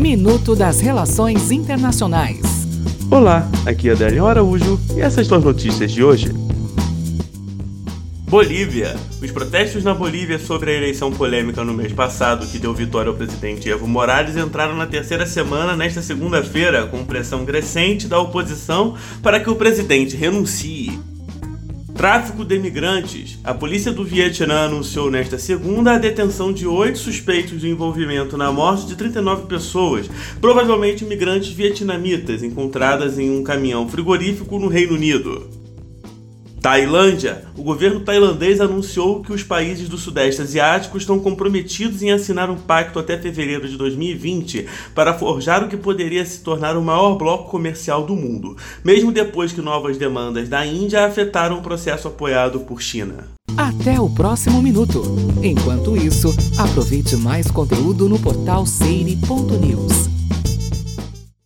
Minuto das Relações Internacionais. Olá, aqui é Adélio Araújo e essas são as notícias de hoje. Bolívia. Os protestos na Bolívia sobre a eleição polêmica no mês passado, que deu vitória ao presidente Evo Morales, entraram na terceira semana nesta segunda-feira, com pressão crescente da oposição para que o presidente renuncie. Tráfico de imigrantes. A polícia do Vietnã anunciou nesta segunda a detenção de oito suspeitos de envolvimento na morte de 39 pessoas, provavelmente imigrantes vietnamitas, encontradas em um caminhão frigorífico no Reino Unido. Tailândia. O governo tailandês anunciou que os países do Sudeste Asiático estão comprometidos em assinar um pacto até fevereiro de 2020 para forjar o que poderia se tornar o maior bloco comercial do mundo, mesmo depois que novas demandas da Índia afetaram o processo apoiado por China. Até o próximo minuto. Enquanto isso, aproveite mais conteúdo no portal seire.news.